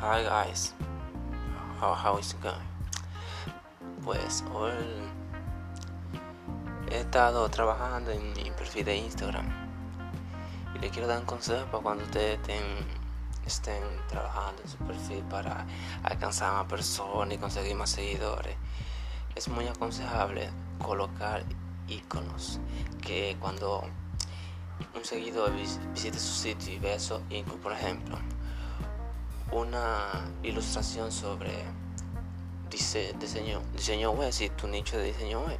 Hi guys, how, is it going? Pues hoy he estado trabajando en mi perfil de Instagram y le quiero dar un consejo para cuando ustedes estén, trabajando en su perfil para alcanzar más personas y conseguir más seguidores. Es muy aconsejable colocar iconos que cuando un seguidor visite su sitio y ve eso, por ejemplo, una ilustración sobre diseño, diseño web, si tu nicho de diseño web,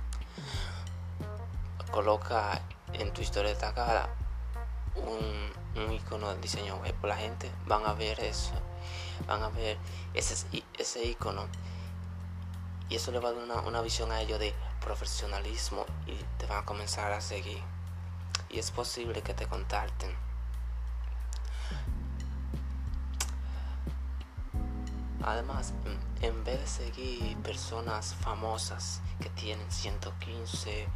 coloca en tu historia destacada un, un icono de diseño web, la gente van a ver eso, van a ver ese, ese icono. Y eso le va a dar una, una visión a ellos de profesionalismo y te van a comenzar a seguir. Y es posible que te contacten. Además, en vez de seguir personas famosas que tienen 115,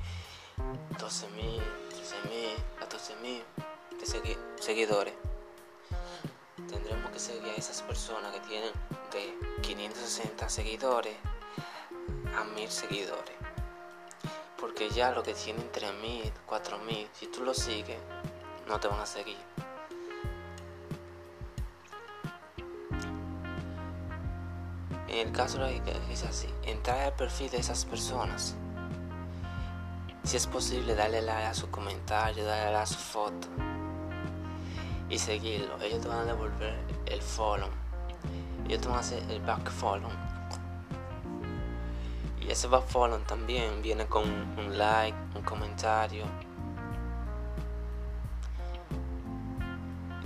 12 mil, 13 mil, 14 mil seguidores, tendremos que seguir a esas personas que tienen de 560 seguidores a 1000 seguidores. Porque ya lo que tienen 3000, 4000, si tú lo sigues, no te van a seguir. En el caso de es así, entrar al perfil de esas personas. Si es posible, darle like a su comentario, darle like a su foto y seguirlo. Ellos te van a devolver el follow. Ellos te van a hacer el back follow y ese follow también viene con un like, un comentario.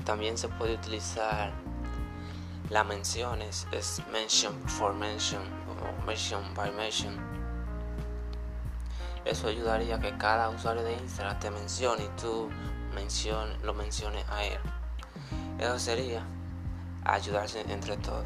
También se puede utilizar las menciones, es mention for mention o mention by mention. Eso ayudaría a que cada usuario de Instagram te mencione y tú lo menciones a él. Eso sería ayudarse entre todos.